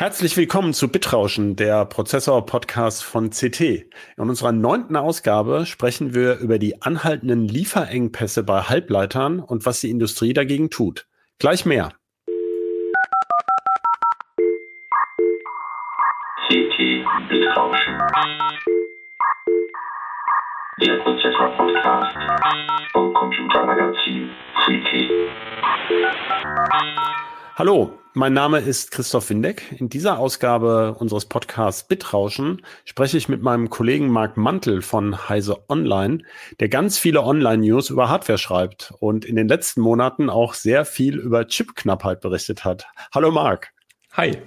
Herzlich willkommen zu Bitrauschen, der Prozessor-Podcast von CT. In unserer neunten Ausgabe sprechen wir über die anhaltenden Lieferengpässe bei Halbleitern und was die Industrie dagegen tut. Gleich mehr. CT Bitrauschen. Der Prozessor-Podcast vom Computermagazin CT. Hallo, mein Name ist Christoph Windeck. In dieser Ausgabe unseres Podcasts Bitrauschen spreche ich mit meinem Kollegen Marc Mantel von Heise Online, der ganz viele Online-News über Hardware schreibt und in den letzten Monaten auch sehr viel über Chipknappheit berichtet hat. Hallo Marc. Hi.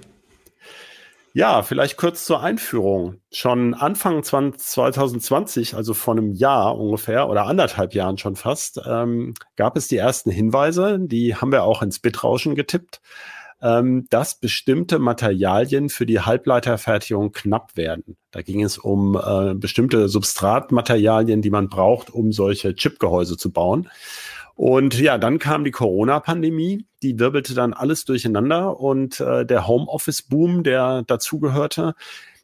Ja, vielleicht kurz zur Einführung. Schon Anfang 2020, also vor einem Jahr ungefähr oder anderthalb Jahren schon fast, ähm, gab es die ersten Hinweise, die haben wir auch ins Bitrauschen getippt ähm, dass bestimmte Materialien für die Halbleiterfertigung knapp werden. Da ging es um äh, bestimmte Substratmaterialien, die man braucht, um solche Chipgehäuse zu bauen. Und ja, dann kam die Corona-Pandemie, die wirbelte dann alles durcheinander und äh, der Homeoffice-Boom, der dazugehörte.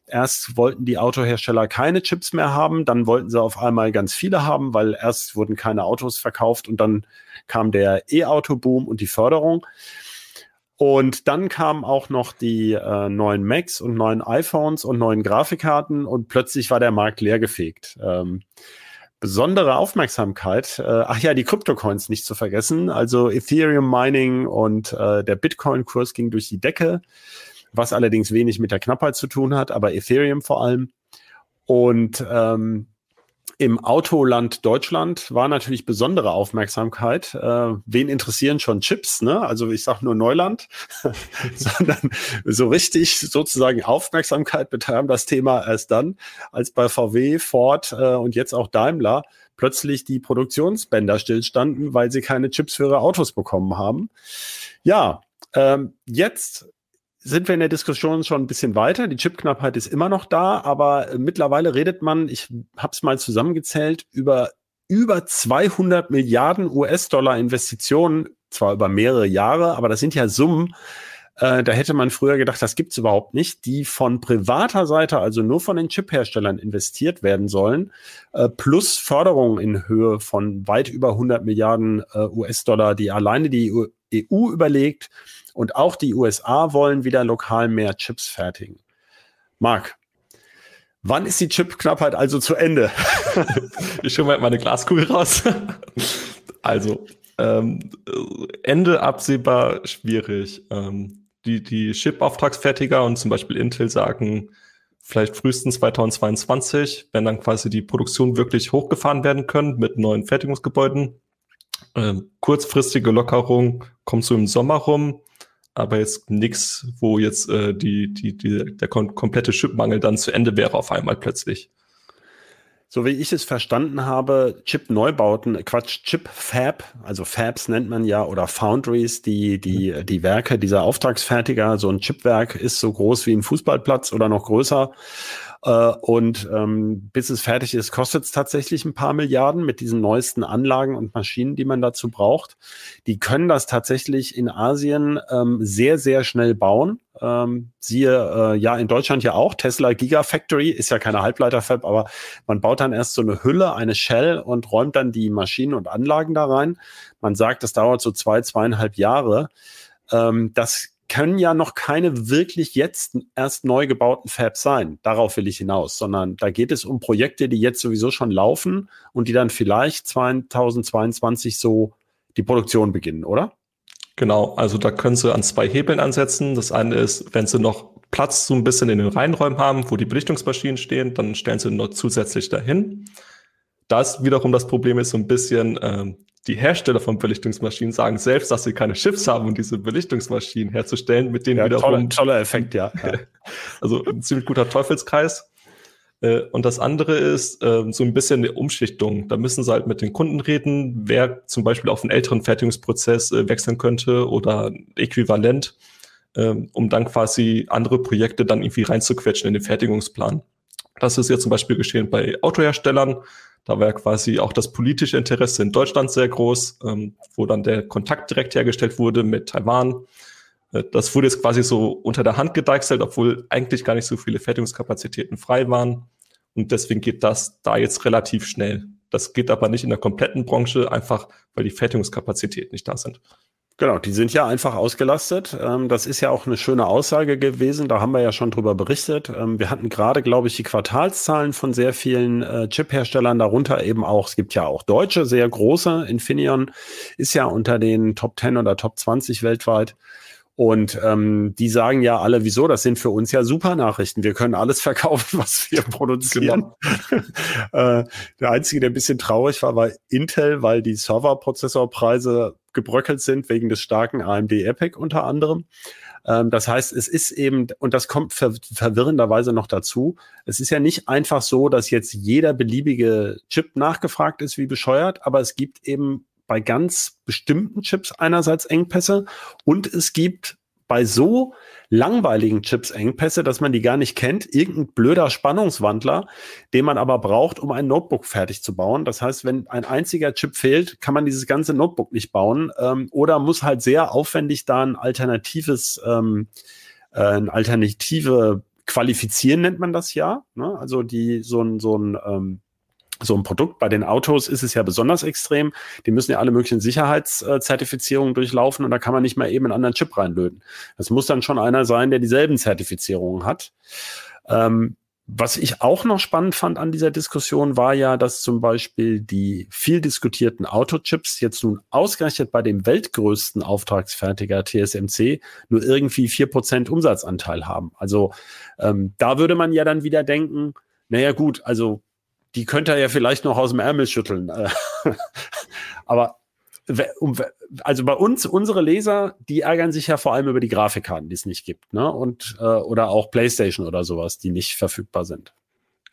Erst wollten die Autohersteller keine Chips mehr haben, dann wollten sie auf einmal ganz viele haben, weil erst wurden keine Autos verkauft und dann kam der E-Auto-Boom und die Förderung. Und dann kamen auch noch die äh, neuen Macs und neuen iPhones und neuen Grafikkarten und plötzlich war der Markt leergefegt. Ähm, besondere Aufmerksamkeit, äh, ach ja, die Kryptocoins nicht zu vergessen, also Ethereum Mining und äh, der Bitcoin-Kurs ging durch die Decke, was allerdings wenig mit der Knappheit zu tun hat, aber Ethereum vor allem. Und ähm, im Autoland Deutschland war natürlich besondere Aufmerksamkeit. Äh, wen interessieren schon Chips? Ne? Also ich sage nur Neuland, sondern so richtig sozusagen Aufmerksamkeit bekam das Thema erst dann, als bei VW, Ford äh, und jetzt auch Daimler plötzlich die Produktionsbänder stillstanden, weil sie keine Chips für ihre Autos bekommen haben. Ja, ähm, jetzt sind wir in der Diskussion schon ein bisschen weiter. Die Chipknappheit ist immer noch da, aber äh, mittlerweile redet man, ich habe es mal zusammengezählt, über über 200 Milliarden US-Dollar Investitionen, zwar über mehrere Jahre, aber das sind ja Summen, äh, da hätte man früher gedacht, das gibt's überhaupt nicht, die von privater Seite, also nur von den Chipherstellern investiert werden sollen, äh, plus Förderung in Höhe von weit über 100 Milliarden US-Dollar, die alleine die EU überlegt. Und auch die USA wollen wieder lokal mehr Chips fertigen. Marc, wann ist die Chipknappheit also zu Ende? ich schon mal meine Glaskugel raus. also, ähm, Ende absehbar schwierig. Ähm, die, die Chip-Auftragsfertiger und zum Beispiel Intel sagen, vielleicht frühestens 2022, wenn dann quasi die Produktion wirklich hochgefahren werden können mit neuen Fertigungsgebäuden. Ähm, kurzfristige Lockerung kommt so im Sommer rum aber jetzt nichts, wo jetzt äh, die, die, die, der kom komplette Chipmangel dann zu Ende wäre auf einmal plötzlich. So wie ich es verstanden habe, Chip-Neubauten, Quatsch, Chip-Fab, also Fabs nennt man ja, oder Foundries, die, die, mhm. die Werke dieser Auftragsfertiger, so ein Chipwerk ist so groß wie ein Fußballplatz oder noch größer. Äh, und ähm, bis es fertig ist, kostet es tatsächlich ein paar Milliarden mit diesen neuesten Anlagen und Maschinen, die man dazu braucht. Die können das tatsächlich in Asien ähm, sehr, sehr schnell bauen. Ähm, siehe äh, ja in Deutschland ja auch, Tesla Gigafactory ist ja keine Halbleiterfab, aber man baut dann erst so eine Hülle, eine Shell und räumt dann die Maschinen und Anlagen da rein. Man sagt, das dauert so zwei, zweieinhalb Jahre. Ähm, das können ja noch keine wirklich jetzt erst neu gebauten Fabs sein. Darauf will ich hinaus, sondern da geht es um Projekte, die jetzt sowieso schon laufen und die dann vielleicht 2022 so die Produktion beginnen, oder? Genau, also da können Sie an zwei Hebeln ansetzen. Das eine ist, wenn Sie noch Platz so ein bisschen in den Reihenräumen haben, wo die Belichtungsmaschinen stehen, dann stellen Sie noch zusätzlich dahin. Das wiederum das Problem ist so ein bisschen, ähm, die Hersteller von Belichtungsmaschinen sagen selbst, dass sie keine Chips haben, um diese Belichtungsmaschinen herzustellen, mit denen ja, wiederum. Toller, toller Effekt, ja. also ein ziemlich guter Teufelskreis. Äh, und das andere ist ähm, so ein bisschen eine Umschichtung. Da müssen sie halt mit den Kunden reden, wer zum Beispiel auf einen älteren Fertigungsprozess äh, wechseln könnte oder äquivalent, ähm, um dann quasi andere Projekte dann irgendwie reinzuquetschen in den Fertigungsplan. Das ist jetzt zum Beispiel geschehen bei Autoherstellern. Da war ja quasi auch das politische Interesse in Deutschland sehr groß, ähm, wo dann der Kontakt direkt hergestellt wurde mit Taiwan. Äh, das wurde jetzt quasi so unter der Hand gedeichselt, obwohl eigentlich gar nicht so viele Fertigungskapazitäten frei waren. Und deswegen geht das da jetzt relativ schnell. Das geht aber nicht in der kompletten Branche, einfach weil die Fertigungskapazitäten nicht da sind. Genau, die sind ja einfach ausgelastet. Ähm, das ist ja auch eine schöne Aussage gewesen. Da haben wir ja schon drüber berichtet. Ähm, wir hatten gerade, glaube ich, die Quartalszahlen von sehr vielen äh, Chip-Herstellern, darunter eben auch, es gibt ja auch deutsche, sehr große. Infineon ist ja unter den Top 10 oder Top 20 weltweit. Und ähm, die sagen ja alle, wieso? Das sind für uns ja super Nachrichten. Wir können alles verkaufen, was wir produzieren. Genau. äh, der einzige, der ein bisschen traurig war, war Intel, weil die Serverprozessorpreise gebröckelt sind wegen des starken AMD Epic unter anderem. Ähm, das heißt, es ist eben, und das kommt ver verwirrenderweise noch dazu, es ist ja nicht einfach so, dass jetzt jeder beliebige Chip nachgefragt ist wie bescheuert, aber es gibt eben bei ganz bestimmten Chips einerseits Engpässe und es gibt bei so langweiligen Chips Engpässe, dass man die gar nicht kennt, irgendein blöder Spannungswandler, den man aber braucht, um ein Notebook fertig zu bauen. Das heißt, wenn ein einziger Chip fehlt, kann man dieses ganze Notebook nicht bauen ähm, oder muss halt sehr aufwendig da ein alternatives, ähm, äh, eine Alternative qualifizieren, nennt man das ja. Ne? Also die so ein, so ein ähm, so ein Produkt. Bei den Autos ist es ja besonders extrem. Die müssen ja alle möglichen Sicherheitszertifizierungen durchlaufen und da kann man nicht mal eben einen anderen Chip reinlöten. Das muss dann schon einer sein, der dieselben Zertifizierungen hat. Ähm, was ich auch noch spannend fand an dieser Diskussion war ja, dass zum Beispiel die viel diskutierten Autochips jetzt nun ausgerechnet bei dem weltgrößten Auftragsfertiger TSMC nur irgendwie vier Prozent Umsatzanteil haben. Also ähm, da würde man ja dann wieder denken, naja gut, also die könnte er ja vielleicht noch aus dem Ärmel schütteln. Äh, aber also bei uns, unsere Leser, die ärgern sich ja vor allem über die Grafikkarten, die es nicht gibt, ne? Und äh, oder auch PlayStation oder sowas, die nicht verfügbar sind.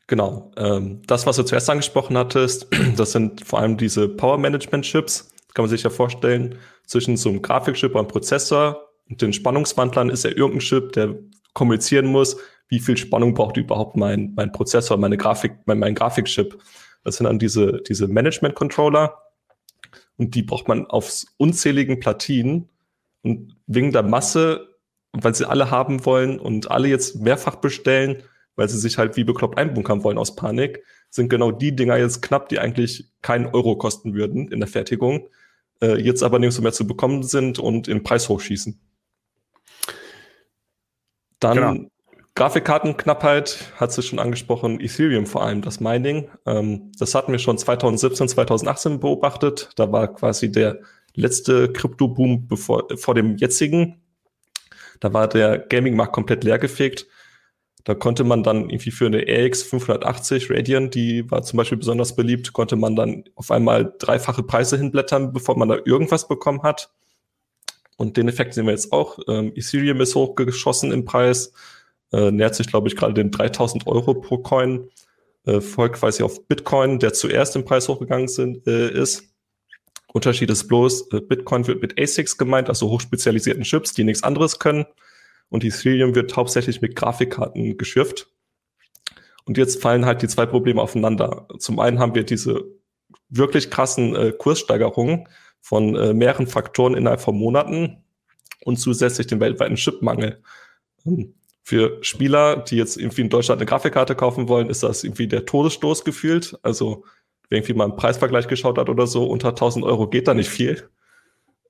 Genau. Ähm, das, was du zuerst angesprochen hattest, das sind vor allem diese Power Management Chips. Kann man sich ja vorstellen, zwischen so einem Grafikchip und einem Prozessor und den Spannungswandlern ist ja irgendein Chip, der kommunizieren muss, wie viel Spannung braucht überhaupt mein, mein Prozessor, meine Grafik, mein, mein Grafikchip. Das sind dann diese, diese Management-Controller und die braucht man auf unzähligen Platinen und wegen der Masse, weil sie alle haben wollen und alle jetzt mehrfach bestellen, weil sie sich halt wie bekloppt einbunkern wollen aus Panik, sind genau die Dinger jetzt knapp, die eigentlich keinen Euro kosten würden in der Fertigung, äh, jetzt aber nirgendwo mehr zu bekommen sind und in Preis hochschießen. Dann genau. Grafikkartenknappheit hat sie schon angesprochen, Ethereum vor allem, das Mining. Ähm, das hatten wir schon 2017, 2018 beobachtet. Da war quasi der letzte Krypto-Boom bevor, vor dem jetzigen. Da war der Gaming-Markt komplett leergefegt. Da konnte man dann irgendwie für eine RX 580 Radeon, die war zum Beispiel besonders beliebt, konnte man dann auf einmal dreifache Preise hinblättern, bevor man da irgendwas bekommen hat. Und den Effekt sehen wir jetzt auch. Ähm, Ethereum ist hochgeschossen im Preis äh, nähert sich, glaube ich, gerade den 3000 Euro pro Coin, äh, folgt quasi auf Bitcoin, der zuerst im Preis hochgegangen sind, äh, ist. Unterschied ist bloß, äh, Bitcoin wird mit ASICs gemeint, also hochspezialisierten Chips, die nichts anderes können. Und Ethereum wird hauptsächlich mit Grafikkarten geschürft. Und jetzt fallen halt die zwei Probleme aufeinander. Zum einen haben wir diese wirklich krassen äh, Kurssteigerungen von äh, mehreren Faktoren innerhalb von Monaten und zusätzlich den weltweiten Chipmangel. Hm für Spieler, die jetzt irgendwie in Deutschland eine Grafikkarte kaufen wollen, ist das irgendwie der Todesstoß gefühlt. Also, wer irgendwie mal einen Preisvergleich geschaut hat oder so, unter 1000 Euro geht da nicht viel.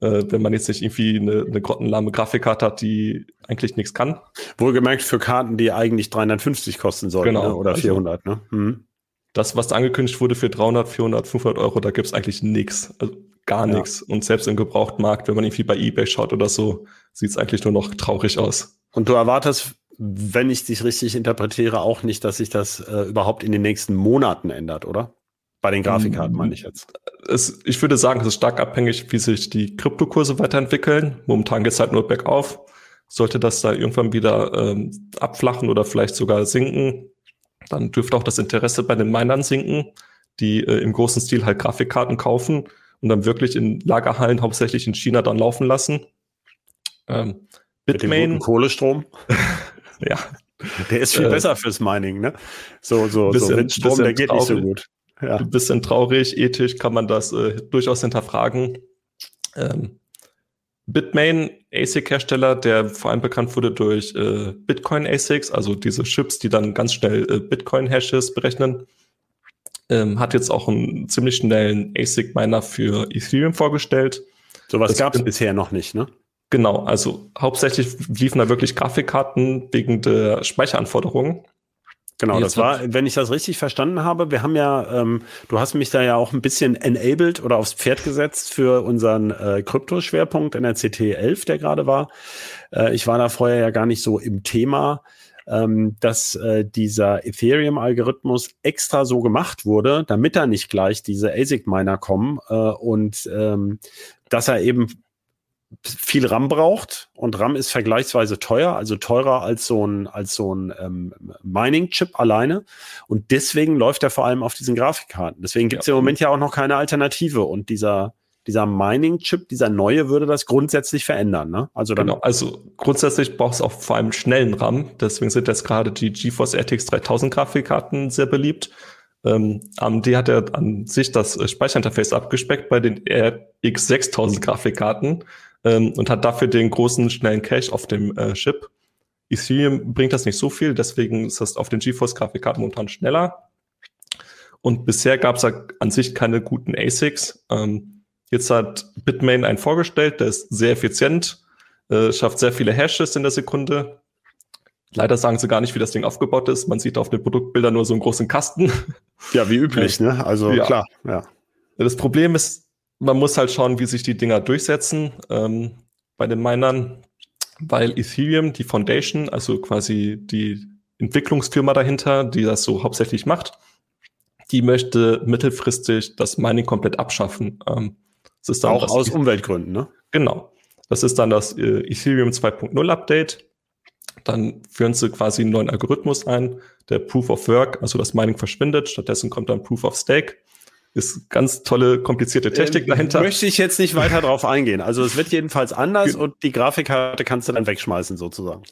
Äh, wenn man jetzt nicht irgendwie eine, eine grottenlahme Grafikkarte hat, die eigentlich nichts kann. Wohlgemerkt für Karten, die eigentlich 350 kosten sollten genau. ne? oder also, 400. Ne? Hm. Das, was angekündigt wurde für 300, 400, 500 Euro, da gibt's eigentlich nichts. Also gar ja. nichts. Und selbst im Gebrauchtmarkt, wenn man irgendwie bei eBay schaut oder so, sieht's eigentlich nur noch traurig aus. Und du erwartest wenn ich dich richtig interpretiere, auch nicht, dass sich das äh, überhaupt in den nächsten Monaten ändert, oder? Bei den Grafikkarten meine ich jetzt. Es, ich würde sagen, es ist stark abhängig, wie sich die Kryptokurse weiterentwickeln. Momentan geht es halt nur bergauf. Sollte das da irgendwann wieder ähm, abflachen oder vielleicht sogar sinken, dann dürfte auch das Interesse bei den Minern sinken, die äh, im großen Stil halt Grafikkarten kaufen und dann wirklich in Lagerhallen hauptsächlich in China dann laufen lassen. Ähm, Bitmain. Mit dem Kohlestrom. ja. Der ist viel äh, besser fürs Mining, ne? So, so, bisschen, so Windstrom, der geht traurig. nicht so gut. Ja. Ein bisschen traurig, ethisch kann man das äh, durchaus hinterfragen. Ähm, Bitmain ASIC-Hersteller, der vor allem bekannt wurde durch äh, Bitcoin-ASICs, also diese Chips, die dann ganz schnell äh, Bitcoin-Hashes berechnen. Ähm, hat jetzt auch einen ziemlich schnellen ASIC-Miner für Ethereum vorgestellt. Sowas gab es bisher noch nicht, ne? Genau, also hauptsächlich liefen da wirklich Grafikkarten wegen der Speicheranforderungen. Genau, das war, wenn ich das richtig verstanden habe, wir haben ja, ähm, du hast mich da ja auch ein bisschen enabled oder aufs Pferd gesetzt für unseren äh, Kryptoschwerpunkt in der CT 11, der gerade war. Äh, ich war da vorher ja gar nicht so im Thema, ähm, dass äh, dieser Ethereum-Algorithmus extra so gemacht wurde, damit da nicht gleich diese ASIC-Miner kommen äh, und ähm, dass er eben viel RAM braucht und RAM ist vergleichsweise teuer, also teurer als so ein, als so ein ähm, Mining-Chip alleine. Und deswegen läuft er vor allem auf diesen Grafikkarten. Deswegen gibt es ja. im Moment ja auch noch keine Alternative. Und dieser, dieser Mining-Chip, dieser neue, würde das grundsätzlich verändern. Ne? Also dann genau, also grundsätzlich braucht es auch vor allem schnellen RAM. Deswegen sind jetzt gerade die GeForce RTX 3000 Grafikkarten sehr beliebt. Ähm, AMD hat ja an sich das Speicherinterface abgespeckt bei den RX 6000 Grafikkarten ähm, und hat dafür den großen, schnellen Cache auf dem äh, Chip. Ethereum bringt das nicht so viel, deswegen ist das auf den GeForce-Grafikkarten momentan schneller. Und bisher gab es an sich keine guten ASICs. Ähm, jetzt hat Bitmain einen vorgestellt, der ist sehr effizient, äh, schafft sehr viele Hashes in der Sekunde. Leider sagen sie gar nicht, wie das Ding aufgebaut ist. Man sieht auf den Produktbildern nur so einen großen Kasten. Ja, wie üblich, ne? Also ja. klar, ja. Das Problem ist, man muss halt schauen, wie sich die Dinger durchsetzen ähm, bei den Minern, weil Ethereum, die Foundation, also quasi die Entwicklungsfirma dahinter, die das so hauptsächlich macht, die möchte mittelfristig das Mining komplett abschaffen. Ähm, das ist dann Auch aus Umweltgründen, ne? Genau. Das ist dann das äh, Ethereum 2.0 Update. Dann führen sie quasi einen neuen Algorithmus ein, der Proof of Work, also das Mining verschwindet. Stattdessen kommt dann Proof of Stake ist ganz tolle, komplizierte Technik ähm, dahinter. Möchte ich jetzt nicht weiter drauf eingehen. Also es wird jedenfalls anders und die Grafikkarte kannst du dann wegschmeißen sozusagen.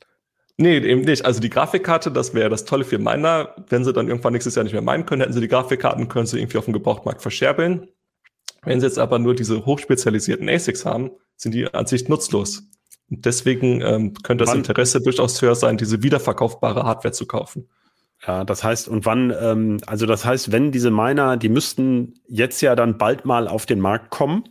Nee, eben nicht. Also die Grafikkarte, das wäre das Tolle für Miner. Wenn sie dann irgendwann nächstes Jahr nicht mehr meinen können, hätten sie die Grafikkarten, können sie irgendwie auf dem Gebrauchtmarkt verscherbeln. Wenn sie jetzt aber nur diese hochspezialisierten ASICs haben, sind die an sich nutzlos. Und deswegen ähm, könnte das? Interesse durchaus höher sein, diese wiederverkaufbare Hardware zu kaufen. Ja, das heißt, und wann, ähm, also das heißt, wenn diese Miner, die müssten jetzt ja dann bald mal auf den Markt kommen.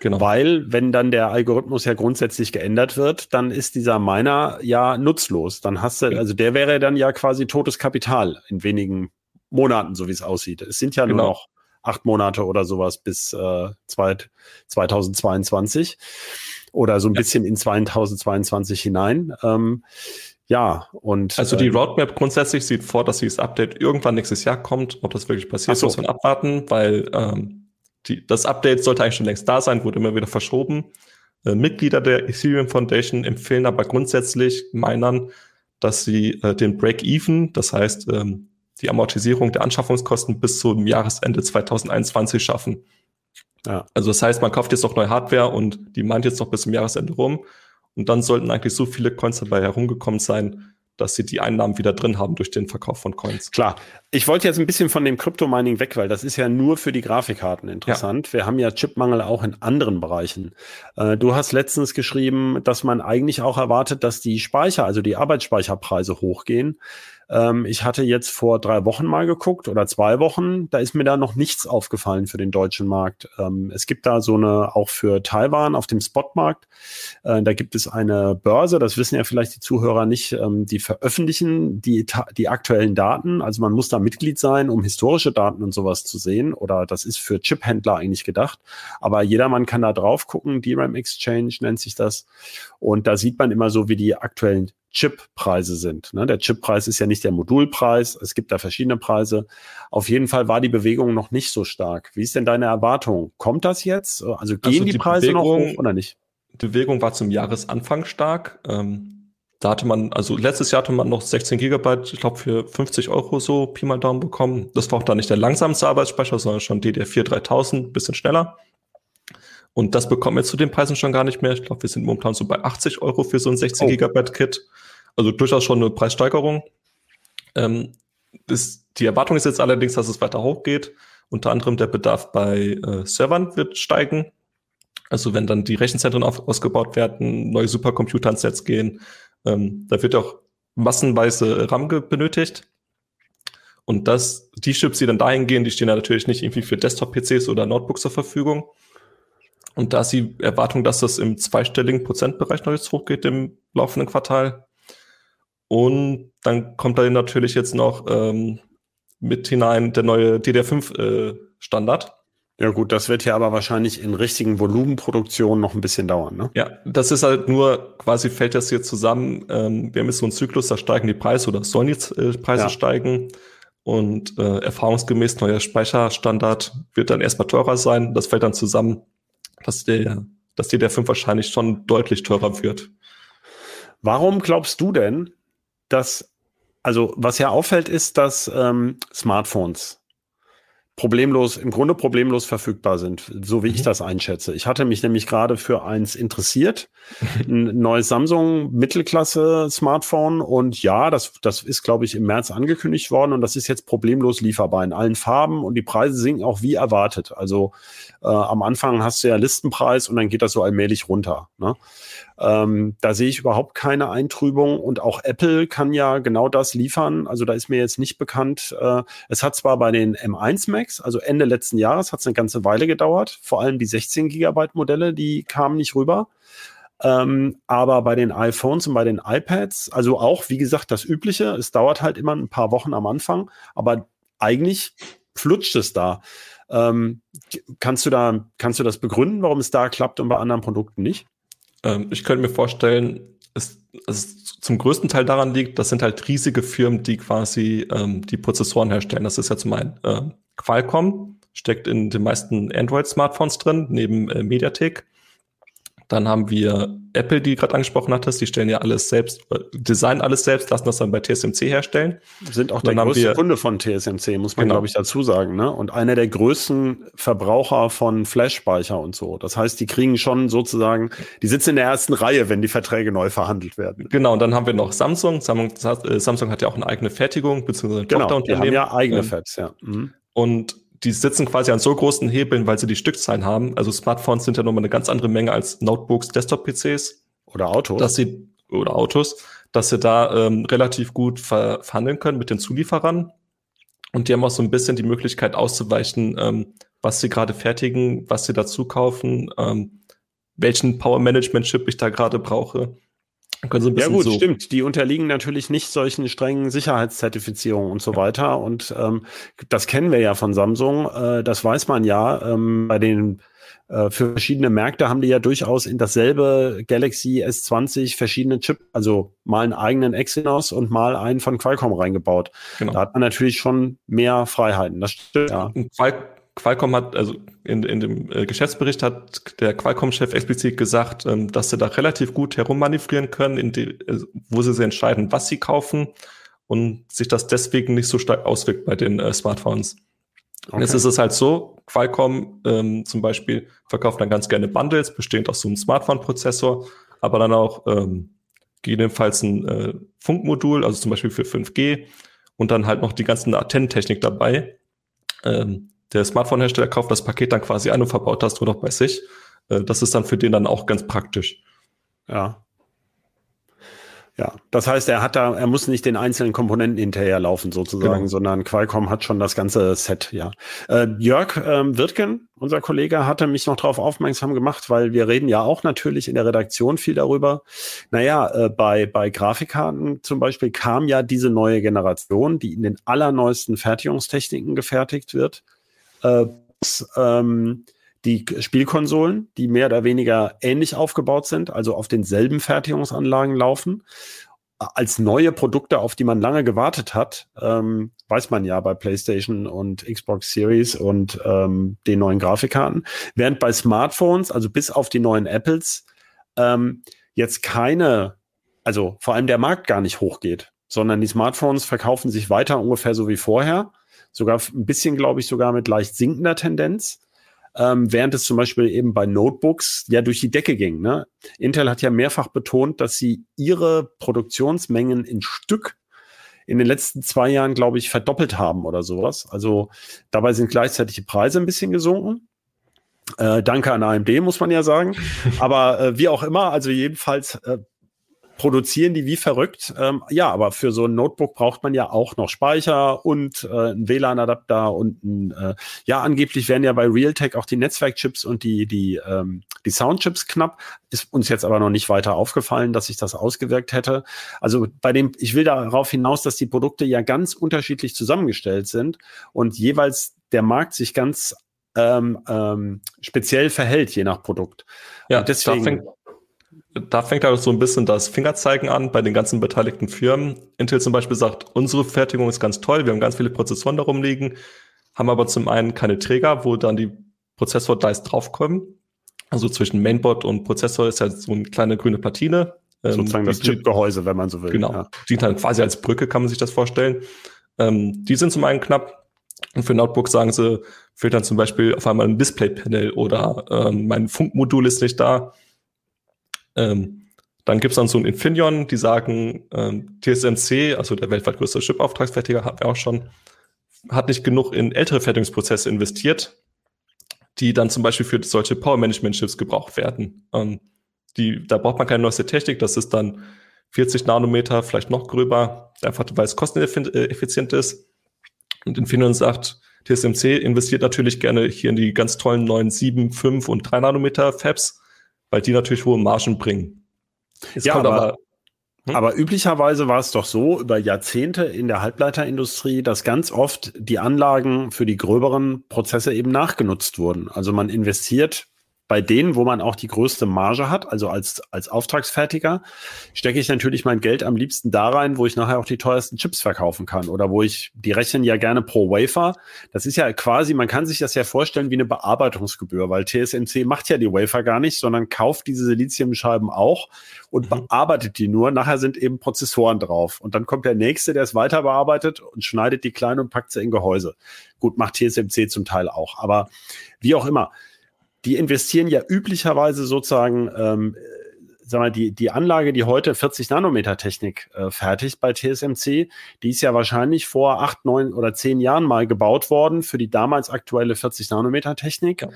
Genau. Weil, wenn dann der Algorithmus ja grundsätzlich geändert wird, dann ist dieser Miner ja nutzlos. Dann hast du, also der wäre dann ja quasi totes Kapital in wenigen Monaten, so wie es aussieht. Es sind ja genau. nur noch acht Monate oder sowas bis äh, 2022 oder so ein ja. bisschen in 2022 hinein. Ähm, ja, und. Also die äh, Roadmap grundsätzlich sieht vor, dass dieses Update irgendwann nächstes Jahr kommt. Ob das wirklich passiert, so. muss man abwarten, weil ähm, die, das Update sollte eigentlich schon längst da sein, wurde immer wieder verschoben. Äh, Mitglieder der Ethereum Foundation empfehlen aber grundsätzlich Minern, dass sie äh, den Break-Even, das heißt ähm, die Amortisierung der Anschaffungskosten bis zum Jahresende 2021 schaffen. Ja. Also das heißt, man kauft jetzt noch neue Hardware und die meint jetzt noch bis zum Jahresende rum und dann sollten eigentlich so viele Coins dabei herumgekommen sein, dass sie die Einnahmen wieder drin haben durch den Verkauf von Coins. Klar. Ich wollte jetzt ein bisschen von dem Kryptomining weg, weil das ist ja nur für die Grafikkarten interessant. Ja. Wir haben ja Chipmangel auch in anderen Bereichen. Äh, du hast letztens geschrieben, dass man eigentlich auch erwartet, dass die Speicher, also die Arbeitsspeicherpreise hochgehen. Ähm, ich hatte jetzt vor drei Wochen mal geguckt oder zwei Wochen. Da ist mir da noch nichts aufgefallen für den deutschen Markt. Ähm, es gibt da so eine, auch für Taiwan auf dem Spotmarkt, äh, da gibt es eine Börse, das wissen ja vielleicht die Zuhörer nicht, ähm, die veröffentlichen die, die aktuellen Daten. Also man muss da Mitglied sein, um historische Daten und sowas zu sehen. Oder das ist für Chiphändler eigentlich gedacht. Aber jedermann kann da drauf gucken. DRAM Exchange nennt sich das. Und da sieht man immer so, wie die aktuellen Chippreise sind. Ne? Der Chippreis ist ja nicht der Modulpreis. Es gibt da verschiedene Preise. Auf jeden Fall war die Bewegung noch nicht so stark. Wie ist denn deine Erwartung? Kommt das jetzt? Also gehen also die, die, Preise Bewegung, noch hoch oder nicht? Die Bewegung war zum Jahresanfang stark. Ähm, da hatte man, also letztes Jahr hatte man noch 16 Gigabyte, ich glaube für 50 Euro so Pi mal Daumen bekommen. Das war auch da nicht der langsamste Arbeitsspeicher, sondern schon DDR4 3000, bisschen schneller. Und das bekommen wir zu den Preisen schon gar nicht mehr. Ich glaube, wir sind momentan so bei 80 Euro für so ein 16 oh. Gigabyte Kit. Also durchaus schon eine Preissteigerung. Ähm, ist, die Erwartung ist jetzt allerdings, dass es weiter hochgeht. Unter anderem der Bedarf bei äh, Servern wird steigen. Also wenn dann die Rechenzentren auf, ausgebaut werden, neue Supercomputer ans Netz gehen, ähm, da wird auch massenweise RAM benötigt. Und das, die Chips, die dann dahin gehen, die stehen ja natürlich nicht irgendwie für Desktop-PCs oder Notebooks zur Verfügung. Und da ist die Erwartung, dass das im zweistelligen Prozentbereich noch jetzt hochgeht im laufenden Quartal. Und dann kommt da natürlich jetzt noch ähm, mit hinein der neue DDR5-Standard. Äh, ja gut, das wird ja aber wahrscheinlich in richtigen Volumenproduktionen noch ein bisschen dauern. Ne? Ja, das ist halt nur quasi fällt das hier zusammen. Ähm, wir haben jetzt so einen Zyklus, da steigen die Preise oder sollen die äh, Preise ja. steigen. Und äh, erfahrungsgemäß neuer Speicherstandard wird dann erstmal teurer sein. Das fällt dann zusammen, dass der, dass die der 5 wahrscheinlich schon deutlich teurer wird. Warum glaubst du denn, dass, also was ja auffällt, ist, dass ähm, Smartphones problemlos, im Grunde problemlos verfügbar sind, so wie mhm. ich das einschätze. Ich hatte mich nämlich gerade für eins interessiert, ein neues Samsung Mittelklasse Smartphone und ja, das, das ist, glaube ich, im März angekündigt worden und das ist jetzt problemlos lieferbar in allen Farben und die Preise sinken auch wie erwartet. Also äh, am Anfang hast du ja Listenpreis und dann geht das so allmählich runter. Ne? Ähm, da sehe ich überhaupt keine Eintrübung und auch Apple kann ja genau das liefern. Also da ist mir jetzt nicht bekannt. Äh, es hat zwar bei den M1 Max, also Ende letzten Jahres, hat es eine ganze Weile gedauert. Vor allem die 16 Gigabyte Modelle, die kamen nicht rüber. Ähm, aber bei den iPhones und bei den iPads, also auch, wie gesagt, das Übliche, es dauert halt immer ein paar Wochen am Anfang, aber eigentlich flutscht es da. Ähm, kannst du da, kannst du das begründen, warum es da klappt und bei anderen Produkten nicht? Ähm, ich könnte mir vorstellen, es, es zum größten Teil daran liegt, das sind halt riesige Firmen, die quasi ähm, die Prozessoren herstellen. Das ist ja zum einen äh, Qualcomm, steckt in den meisten Android-Smartphones drin, neben äh, Mediatek. Dann haben wir Apple, die gerade angesprochen hattest, die stellen ja alles selbst, äh, designen alles selbst, lassen das dann bei TSMC herstellen. Sind auch der größte wir, Kunde von TSMC, muss man, genau. glaube ich, dazu sagen. Ne? Und einer der größten Verbraucher von Flash-Speicher und so. Das heißt, die kriegen schon sozusagen, die sitzen in der ersten Reihe, wenn die Verträge neu verhandelt werden. Genau, und dann haben wir noch Samsung. Samsung, Samsung hat ja auch eine eigene Fertigung, beziehungsweise ein genau, Tochterunternehmen. Die haben ja eigene ähm, Fabs, ja. Mhm. Und die sitzen quasi an so großen Hebeln, weil sie die Stückzahlen haben. Also Smartphones sind ja nochmal eine ganz andere Menge als Notebooks, Desktop-PCs. Oder Autos. Dass sie, oder Autos, dass sie da ähm, relativ gut ver verhandeln können mit den Zulieferern. Und die haben auch so ein bisschen die Möglichkeit auszuweichen, ähm, was sie gerade fertigen, was sie dazu kaufen, ähm, welchen Power-Management-Chip ich da gerade brauche. So ja gut, so stimmt. Die unterliegen natürlich nicht solchen strengen Sicherheitszertifizierungen und so weiter. Und ähm, das kennen wir ja von Samsung. Äh, das weiß man ja. Ähm, bei den äh, für verschiedene Märkte haben die ja durchaus in dasselbe Galaxy S20 verschiedene Chip, also mal einen eigenen Exynos und mal einen von Qualcomm reingebaut. Genau. Da hat man natürlich schon mehr Freiheiten. Das stimmt, ja. Qual Qualcomm hat, also in, in dem äh, Geschäftsbericht hat der Qualcomm-Chef explizit gesagt, ähm, dass sie da relativ gut herummanövrieren können, in die, äh, wo sie, sie entscheiden, was sie kaufen und sich das deswegen nicht so stark auswirkt bei den äh, Smartphones. Okay. Und jetzt ist es halt so, Qualcomm ähm, zum Beispiel verkauft dann ganz gerne Bundles, bestehend aus so einem Smartphone-Prozessor, aber dann auch ähm, gegebenenfalls ein äh, Funkmodul, also zum Beispiel für 5G und dann halt noch die ganzen Antennentechnik dabei. Ähm, der Smartphone-Hersteller kauft das Paket dann quasi ein und verbaut das nur noch bei sich. Äh, das ist dann für den dann auch ganz praktisch. Ja. Ja, das heißt, er hat da, er muss nicht den einzelnen Komponenten hinterherlaufen sozusagen, genau. sondern Qualcomm hat schon das ganze Set, ja. Äh, Jörg ähm, Wirtgen, unser Kollege, hatte mich noch darauf aufmerksam gemacht, weil wir reden ja auch natürlich in der Redaktion viel darüber. Naja, äh, bei, bei Grafikkarten zum Beispiel kam ja diese neue Generation, die in den allerneuesten Fertigungstechniken gefertigt wird äh, ähm, die Spielkonsolen, die mehr oder weniger ähnlich aufgebaut sind, also auf denselben Fertigungsanlagen laufen. Als neue Produkte, auf die man lange gewartet hat, ähm, weiß man ja bei PlayStation und Xbox Series und ähm, den neuen Grafikkarten. Während bei Smartphones, also bis auf die neuen Apples, ähm, jetzt keine, also vor allem der Markt gar nicht hochgeht, sondern die Smartphones verkaufen sich weiter ungefähr so wie vorher sogar ein bisschen, glaube ich, sogar mit leicht sinkender Tendenz. Ähm, während es zum Beispiel eben bei Notebooks ja durch die Decke ging. Ne? Intel hat ja mehrfach betont, dass sie ihre Produktionsmengen in Stück in den letzten zwei Jahren, glaube ich, verdoppelt haben oder sowas. Also dabei sind gleichzeitig die Preise ein bisschen gesunken. Äh, danke an AMD, muss man ja sagen. Aber äh, wie auch immer, also jedenfalls äh, produzieren die wie verrückt. Ähm, ja, aber für so ein Notebook braucht man ja auch noch Speicher und äh, einen WLAN-Adapter und ein, äh, ja, angeblich werden ja bei Realtek auch die Netzwerkchips und die, die, ähm, die Soundchips knapp. Ist uns jetzt aber noch nicht weiter aufgefallen, dass sich das ausgewirkt hätte. Also bei dem, ich will darauf hinaus, dass die Produkte ja ganz unterschiedlich zusammengestellt sind und jeweils der Markt sich ganz ähm, ähm, speziell verhält, je nach Produkt. Ja, und deswegen. Da fängt, da fängt halt so ein bisschen das Fingerzeigen an bei den ganzen beteiligten Firmen. Intel zum Beispiel sagt, unsere Fertigung ist ganz toll, wir haben ganz viele Prozessoren darum liegen, haben aber zum einen keine Träger, wo dann die Prozessor-Dice draufkommen. Also zwischen Mainboard und Prozessor ist ja so eine kleine grüne Platine. Ähm, Sozusagen das Chipgehäuse, wenn man so will. Genau. Ja. Dient dann quasi als Brücke, kann man sich das vorstellen. Ähm, die sind zum einen knapp. Und für Notebooks sagen sie, fehlt dann zum Beispiel auf einmal ein Display-Panel oder ähm, mein Funkmodul ist nicht da. Ähm, dann gibt's dann so ein Infineon, die sagen, ähm, TSMC, also der weltweit größte Chip-Auftragsfertiger, hatten auch schon, hat nicht genug in ältere Fertigungsprozesse investiert, die dann zum Beispiel für solche Power-Management-Chips gebraucht werden. Ähm, die, da braucht man keine neueste Technik, das ist dann 40 Nanometer, vielleicht noch gröber, einfach weil es kosteneffizient ist. Und Infineon sagt, TSMC investiert natürlich gerne hier in die ganz tollen neuen 7, 5 und 3 Nanometer Fabs weil die natürlich hohe Margen bringen. Jetzt ja, aber, aber, hm? aber üblicherweise war es doch so über Jahrzehnte in der Halbleiterindustrie, dass ganz oft die Anlagen für die gröberen Prozesse eben nachgenutzt wurden. Also man investiert bei denen, wo man auch die größte Marge hat, also als, als Auftragsfertiger, stecke ich natürlich mein Geld am liebsten da rein, wo ich nachher auch die teuersten Chips verkaufen kann oder wo ich, die rechnen ja gerne pro Wafer. Das ist ja quasi, man kann sich das ja vorstellen wie eine Bearbeitungsgebühr, weil TSMC macht ja die Wafer gar nicht, sondern kauft diese Siliziumscheiben auch und mhm. bearbeitet die nur. Nachher sind eben Prozessoren drauf. Und dann kommt der nächste, der es weiter bearbeitet und schneidet die klein und packt sie in Gehäuse. Gut, macht TSMC zum Teil auch. Aber wie auch immer die investieren ja üblicherweise sozusagen, ähm, sag mal, die, die Anlage, die heute 40 Nanometer Technik äh, fertigt bei TSMC, die ist ja wahrscheinlich vor acht, neun oder zehn Jahren mal gebaut worden für die damals aktuelle 40 Nanometer Technik. Ja.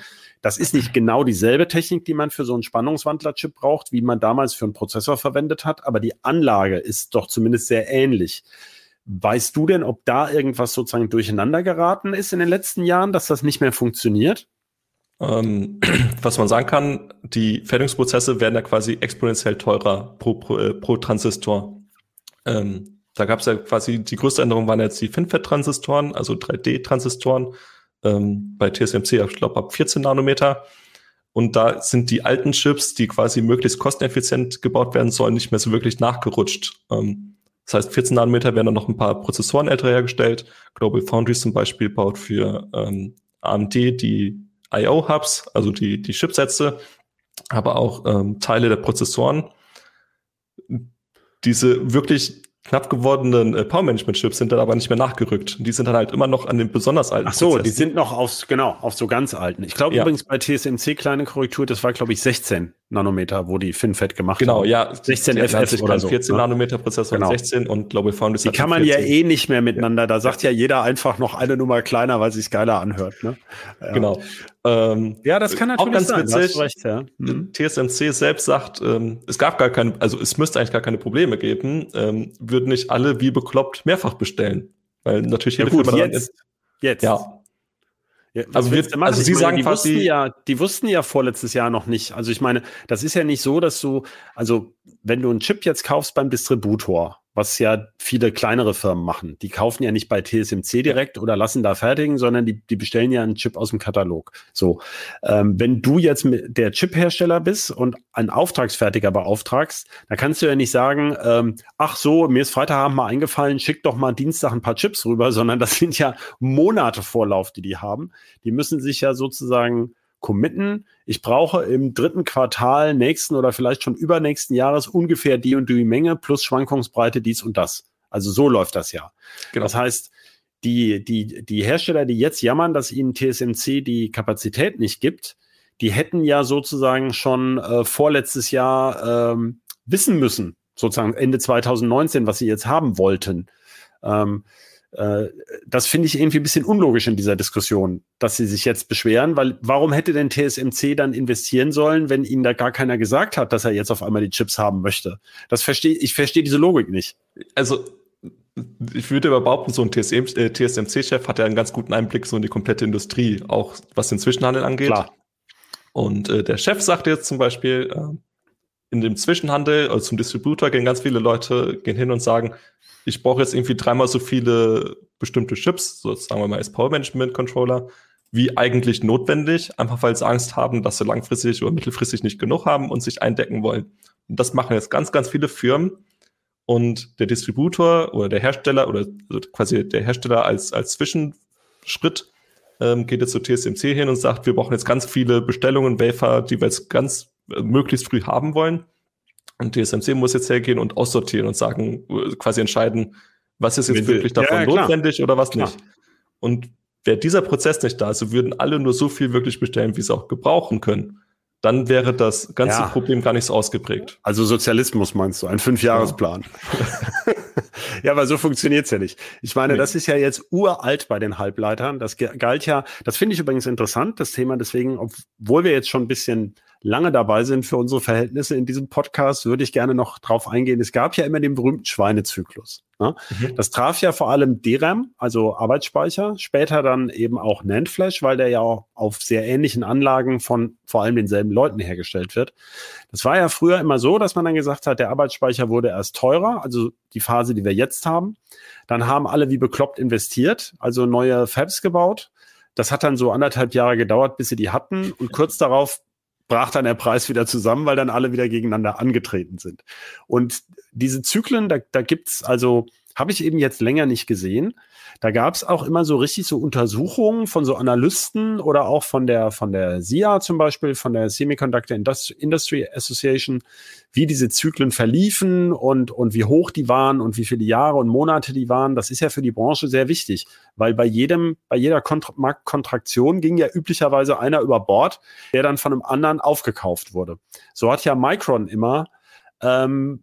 Das ist nicht genau dieselbe Technik, die man für so einen Spannungswandler-Chip braucht, wie man damals für einen Prozessor verwendet hat, aber die Anlage ist doch zumindest sehr ähnlich. Weißt du denn, ob da irgendwas sozusagen durcheinander geraten ist in den letzten Jahren, dass das nicht mehr funktioniert? Ähm, was man sagen kann, die Fertigungsprozesse werden ja quasi exponentiell teurer pro, pro, äh, pro Transistor. Ähm, da gab es ja quasi, die größte Änderung waren jetzt die FinFET-Transistoren, also 3D-Transistoren, ähm, bei TSMC, ich glaube, ab 14 Nanometer. Und da sind die alten Chips, die quasi möglichst kosteneffizient gebaut werden sollen, nicht mehr so wirklich nachgerutscht. Ähm, das heißt, 14 Nanometer werden dann noch ein paar Prozessoren älter hergestellt. Global Foundries zum Beispiel baut für ähm, AMD die I.O.-Hubs, also die, die Chipsätze, aber auch ähm, Teile der Prozessoren. Diese wirklich knapp gewordenen äh, Power Management Chips sind dann aber nicht mehr nachgerückt. Die sind dann halt immer noch an den besonders alten. Ach so, Prozessen. die sind noch auf genau auf so ganz alten. Ich glaube ja. übrigens bei TSMC kleine Korrektur, das war glaube ich 16 Nanometer, wo die FinFET gemacht genau, haben. Genau, ja, 16 FS oder so. 14 ne? Nanometer Prozessor genau. 16 und Global Foundries. Die kann man 14. ja eh nicht mehr miteinander. Da sagt ja jeder einfach noch eine Nummer kleiner, weil sich geiler anhört. Ne? Ja. Genau. Ähm, ja, das kann natürlich auch ganz sein. Witzig. Recht, ja. mhm. TSMC selbst sagt, ähm, es gab gar keine, also es müsste eigentlich gar keine Probleme geben, ähm, würden nicht alle wie bekloppt mehrfach bestellen, weil natürlich jede ja, gut, Firma jetzt, jetzt. Ja, ja, also, wir, also Sie meine, sagen die quasi, wussten ja, die wussten ja vorletztes Jahr noch nicht. Also ich meine, das ist ja nicht so, dass du, also wenn du einen Chip jetzt kaufst beim Distributor, was ja viele kleinere Firmen machen. Die kaufen ja nicht bei TSMC direkt oder lassen da fertigen, sondern die, die bestellen ja einen Chip aus dem Katalog. So, ähm, wenn du jetzt der Chip-Hersteller bist und einen Auftragsfertiger beauftragst, dann kannst du ja nicht sagen, ähm, ach so, mir ist Freitagabend mal eingefallen, schick doch mal Dienstag ein paar Chips rüber, sondern das sind ja Monate Vorlauf, die die haben. Die müssen sich ja sozusagen committen. Ich brauche im dritten Quartal nächsten oder vielleicht schon übernächsten Jahres ungefähr die und die Menge plus Schwankungsbreite dies und das. Also so läuft das ja. Genau. Das heißt, die, die, die Hersteller, die jetzt jammern, dass ihnen TSMC die Kapazität nicht gibt, die hätten ja sozusagen schon äh, vorletztes Jahr ähm, wissen müssen, sozusagen Ende 2019, was sie jetzt haben wollten. Ähm, Äh, das finde ich irgendwie ein bisschen unlogisch in dieser Diskussion, dass sie sich jetzt beschweren, weil warum hätte denn TSMC dann investieren sollen, wenn ihnen da gar keiner gesagt hat, dass er jetzt auf einmal die Chips haben möchte? Das verstehe ich verstehe diese Logik nicht. Also ich würde behaupten, so ein TSMC-Chef äh, hat ja einen ganz guten Einblick so in die komplette Industrie, auch was den Zwischenhandel angeht. Klar. Und äh, der Chef sagte jetzt zum Beispiel, äh, in dem Zwischenhandel, also zum Distributor, gehen ganz viele Leute gehen hin und sagen, ich brauche jetzt irgendwie dreimal so viele bestimmte Chips, so sagen wir mal als Power Management Controller, wie eigentlich notwendig, einfach weil sie Angst haben, dass sie langfristig oder mittelfristig nicht genug haben und sich eindecken wollen. Und das machen jetzt ganz, ganz viele Firmen. Und der Distributor oder der Hersteller oder also quasi der Hersteller als, als Zwischenschritt ähm, geht jetzt zu TSMC hin und sagt, wir brauchen jetzt ganz viele Bestellungen, Wafer, die wir jetzt ganz äh, möglichst früh haben wollen. Und TSMC muss jetzt hergehen und aussortieren und sagen, äh, quasi entscheiden, was ist jetzt wirklich davon ja, ja, notwendig oder was klar. nicht. Und wäre dieser Prozess nicht da, also würden alle nur so viel wirklich bestellen, wie sie auch gebrauchen können, dann wäre das ganze ja. Problem gar nicht so ausgeprägt. Also Sozialismus meinst du, ein Fünfjahresplan. Ja. ja, aber so funktioniert's ja nicht. Ich meine, nee. das ist ja jetzt uralt bei den Halbleitern. Das galt ja, das finde ich übrigens interessant, das Thema. Deswegen, obwohl wir jetzt schon ein bisschen lange dabei sind für unsere Verhältnisse in diesem Podcast, würde ich gerne noch drauf eingehen. Es gab ja immer den berühmten Schweinezyklus. Ne? Mhm. Das traf ja vor allem DRAM, also Arbeitsspeicher, später dann eben auch NAND Flash, weil der ja auch auf sehr ähnlichen Anlagen von vor allem denselben Leuten hergestellt wird. Das war ja früher immer so, dass man dann gesagt hat, der Arbeitsspeicher wurde erst teurer, also die Phase, die wir jetzt haben. Dann haben alle wie bekloppt investiert, also neue Fabs gebaut. Das hat dann so anderthalb Jahre gedauert, bis sie die hatten. Und kurz darauf brach dann der Preis wieder zusammen, weil dann alle wieder gegeneinander angetreten sind. Und diese Zyklen, da, da gibt's also, habe ich eben jetzt länger nicht gesehen. Da gab es auch immer so richtig so Untersuchungen von so Analysten oder auch von der von der SIA zum Beispiel, von der Semiconductor Industry Association, wie diese Zyklen verliefen und und wie hoch die waren und wie viele Jahre und Monate die waren. Das ist ja für die Branche sehr wichtig, weil bei jedem bei jeder Kontra Marktkontraktion ging ja üblicherweise einer über Bord, der dann von einem anderen aufgekauft wurde. So hat ja Micron immer ähm,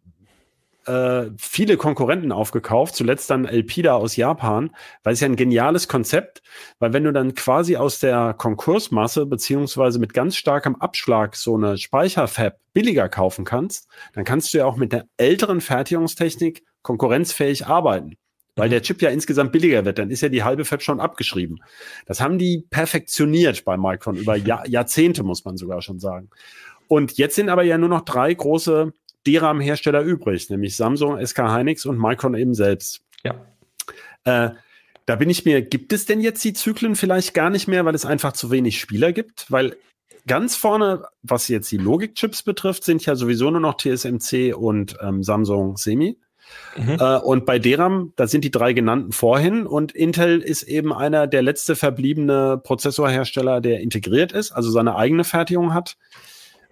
äh, viele Konkurrenten aufgekauft, zuletzt dann Elpida aus Japan, weil es ja ein geniales Konzept, weil wenn du dann quasi aus der Konkursmasse beziehungsweise mit ganz starkem Abschlag so eine Speicherfab billiger kaufen kannst, dann kannst du ja auch mit der älteren Fertigungstechnik konkurrenzfähig arbeiten. Weil der Chip ja insgesamt billiger wird, dann ist ja die halbe Fab schon abgeschrieben. Das haben die perfektioniert bei Micron über Jahr, Jahrzehnte, muss man sogar schon sagen. Und jetzt sind aber ja nur noch drei große DRAM-Hersteller übrig, nämlich Samsung, SK Hynix und Micron eben selbst. Ja. Äh, da bin ich mir, gibt es denn jetzt die Zyklen vielleicht gar nicht mehr, weil es einfach zu wenig Spieler gibt? Weil ganz vorne, was jetzt die Logikchips betrifft, sind ja sowieso nur noch TSMC und ähm, Samsung Semi. Mhm. Äh, und bei DRAM, da sind die drei genannten vorhin und Intel ist eben einer der letzte verbliebene Prozessorhersteller, der integriert ist, also seine eigene Fertigung hat.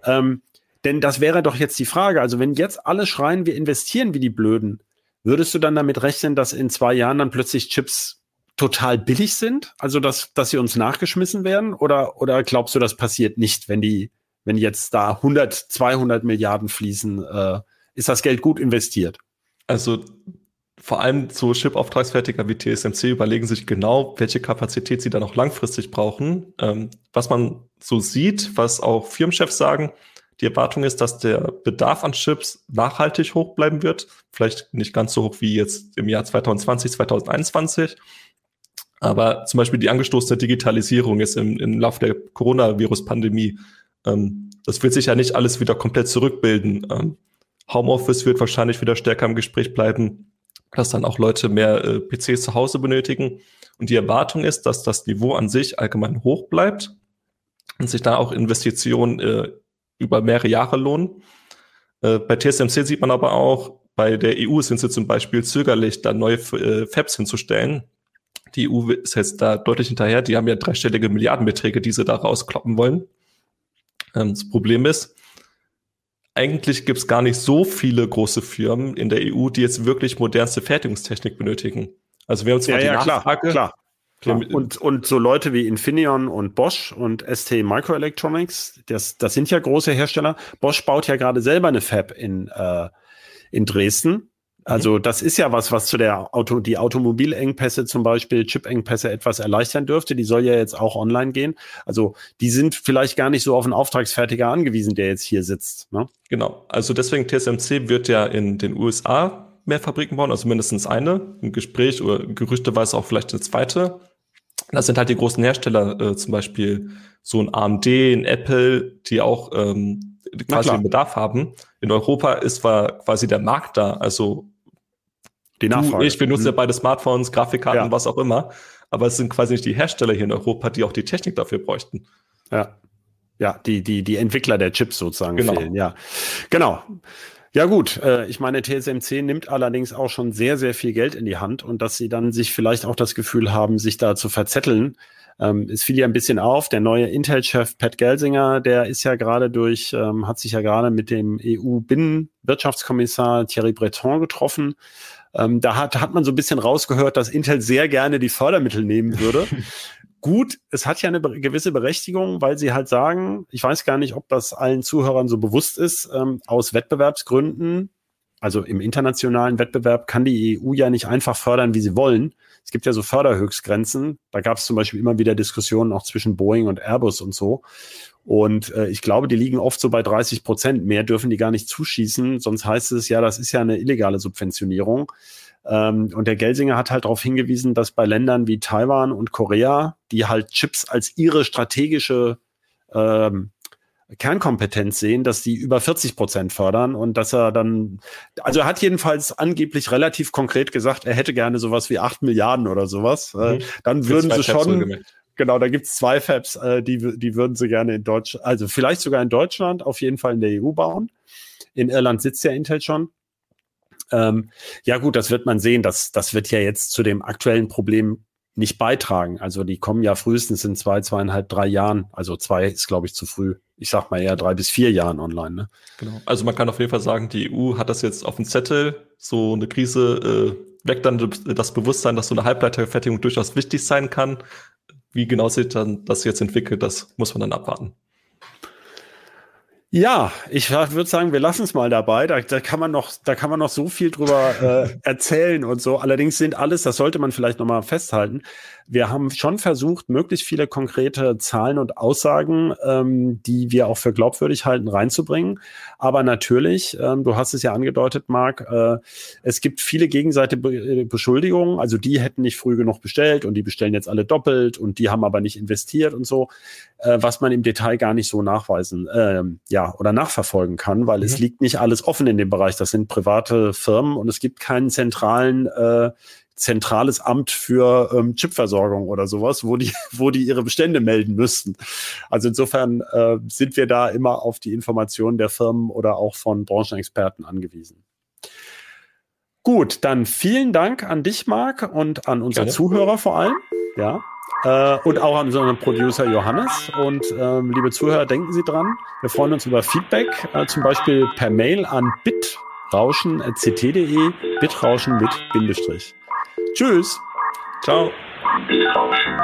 Ähm, denn das wäre doch jetzt die Frage. Also wenn jetzt alle schreien, wir investieren wie die Blöden, würdest du dann damit rechnen, dass in zwei Jahren dann plötzlich Chips total billig sind? Also dass, dass sie uns nachgeschmissen werden? Oder, oder glaubst du, das passiert nicht, wenn die, wenn jetzt da 100, 200 Milliarden fließen, äh, ist das Geld gut investiert? Also vor allem so Chip-Auftragsfertiger wie TSMC überlegen sich genau, welche Kapazität sie da noch langfristig brauchen. Ähm, was man so sieht, was auch Firmenchefs sagen, die Erwartung ist, dass der Bedarf an Chips nachhaltig hoch bleiben wird. Vielleicht nicht ganz so hoch wie jetzt im Jahr 2020, 2021. Aber zum Beispiel die angestoßene Digitalisierung ist im, im Laufe der Coronavirus-Pandemie. Ähm, das wird sich ja nicht alles wieder komplett zurückbilden. Ähm, Homeoffice wird wahrscheinlich wieder stärker im Gespräch bleiben, dass dann auch Leute mehr äh, PCs zu Hause benötigen. Und die Erwartung ist, dass das Niveau an sich allgemein hoch bleibt und sich da auch Investitionen äh, über mehrere Jahre lohnen. Äh, bei TSMC sieht man aber auch, bei der EU sind sie zum Beispiel zögerlich, da neue äh, Fabs hinzustellen. Die EU ist jetzt da deutlich hinterher. Die haben ja dreistellige Milliardenbeträge, die sie da rauskloppen wollen. Ähm, das Problem ist, eigentlich gibt es gar nicht so viele große Firmen in der EU, die jetzt wirklich modernste Fertigungstechnik benötigen. Also wir haben zwar ja, die ja, Nachfrage, klar, klar. Und, und so Leute wie Infineon und Bosch und ST Microelectronics, das, das sind ja große Hersteller. Bosch baut ja gerade selber eine Fab in, äh, in Dresden. Also das ist ja was, was zu der Auto, die Automobilengpässe zum Beispiel, Chip-Engpässe etwas erleichtern dürfte. Die soll ja jetzt auch online gehen. Also die sind vielleicht gar nicht so auf einen Auftragsfertiger angewiesen, der jetzt hier sitzt. Ne? Genau. Also deswegen TSMC wird ja in den USA mehr Fabriken bauen, also mindestens eine. Im Gespräch oder gerüchteweise auch vielleicht eine zweite. Das sind halt die großen Hersteller, äh, zum Beispiel so ein AMD, ein Apple, die auch ähm, quasi den Bedarf haben. In Europa ist war quasi der Markt da. Also die Nachfrage. Du, ich, wir nutzen mhm. ja beide Smartphones, Grafikkarten, ja. was auch immer. Aber es sind quasi nicht die Hersteller hier in Europa, die auch die Technik dafür bräuchten. Ja. Ja, die, die, die Entwickler der Chips sozusagen genau. fehlen, ja. Genau. Ja gut, äh, ich meine, TSMC nimmt allerdings auch schon sehr, sehr viel Geld in die Hand und dass sie dann sich vielleicht auch das Gefühl haben, sich da zu verzetteln. Ähm, es fiel ja ein bisschen auf, der neue Intel-Chef Pat Gelsinger, der ist ja gerade durch, ähm, hat sich ja gerade mit dem EU-Binnenwirtschaftskommissar Thierry Breton getroffen. Ähm, da hat, hat man so ein bisschen rausgehört, dass Intel sehr gerne die Fördermittel nehmen würde. Gut, es hat ja eine gewisse Berechtigung, weil sie halt sagen, ich weiß gar nicht, ob das allen Zuhörern so bewusst ist, ähm, aus Wettbewerbsgründen, also im internationalen Wettbewerb kann die EU ja nicht einfach fördern, wie sie wollen. Es gibt ja so Förderhöchstgrenzen. Da gab es zum Beispiel immer wieder Diskussionen auch zwischen Boeing und Airbus und so. Und äh, ich glaube, die liegen oft so bei 30 Prozent. Mehr dürfen die gar nicht zuschießen. Sonst heißt es ja, das ist ja eine illegale Subventionierung. Ähm, und der Gelsinger hat halt darauf hingewiesen, dass bei Ländern wie Taiwan und Korea, die halt Chips als ihre strategische ähm, Kernkompetenz sehen, dass die über 40 Prozent fördern und dass er dann, also er hat jedenfalls angeblich relativ konkret gesagt, er hätte gerne sowas wie acht Milliarden oder sowas. Äh, mhm. Dann würden sie schon, Genau, da gibt's zwei Fabs, äh, die, die würden sie gerne in Deutschland, also vielleicht sogar in Deutschland, auf jeden Fall in der EU bauen. In Irland sitzt ja Intel schon. Ähm, ja gut, das wird man sehen. Das, das wird ja jetzt zu dem aktuellen Problem nicht beitragen. Also die kommen ja frühestens in zwei, zweieinhalb, drei Jahren. Also zwei ist, glaube ich, zu früh. Ich sag mal eher drei bis vier Jahren online. Ne? Genau. Also man kann auf jeden Fall sagen, die EU hat das jetzt auf dem Zettel. So eine Krise äh, weckt dann das Bewusstsein, dass so eine Halbleiterfertigung durchaus wichtig sein kann. Wie genau sich dann das jetzt entwickelt, das muss man dann abwarten. Ja, ich würde sagen, wir lassen es mal dabei. Da, da, kann man noch, da kann man noch so viel drüber äh, erzählen und so. Allerdings sind alles, das sollte man vielleicht noch mal festhalten. Wir haben schon versucht, möglichst viele konkrete Zahlen und Aussagen, ähm, die wir auch für glaubwürdig halten, reinzubringen. Aber natürlich, ähm, du hast es ja angedeutet, Marc, äh, es gibt viele gegenseitige äh, Beschuldigungen. Also die hätten nicht früh genug bestellt und die bestellen jetzt alle doppelt und die haben aber nicht investiert und so, äh, was man im Detail gar nicht so nachweisen. Ähm, ja, oder nachverfolgen kann, weil mhm. es liegt nicht alles offen in dem Bereich. Das sind private Firmen und es gibt keinen zentralen äh, zentrales Amt für ähm, Chipversorgung oder sowas, wo die, wo die ihre Bestände melden müssten. Also insofern äh, sind wir da immer auf die Informationen der Firmen oder auch von Branchenexperten angewiesen. Gut, dann vielen Dank an dich, Marc, und an unsere Gerne. Zuhörer vor allem. Ja. Äh, und auch an unseren Producer Johannes. Und ähm, liebe Zuhörer, denken Sie dran, wir freuen uns über Feedback, äh, zum Beispiel per Mail an bitrauschen.ct.de, bitrauschen mit Bindestrich. Tschüss. Ciao. Bitrauschen.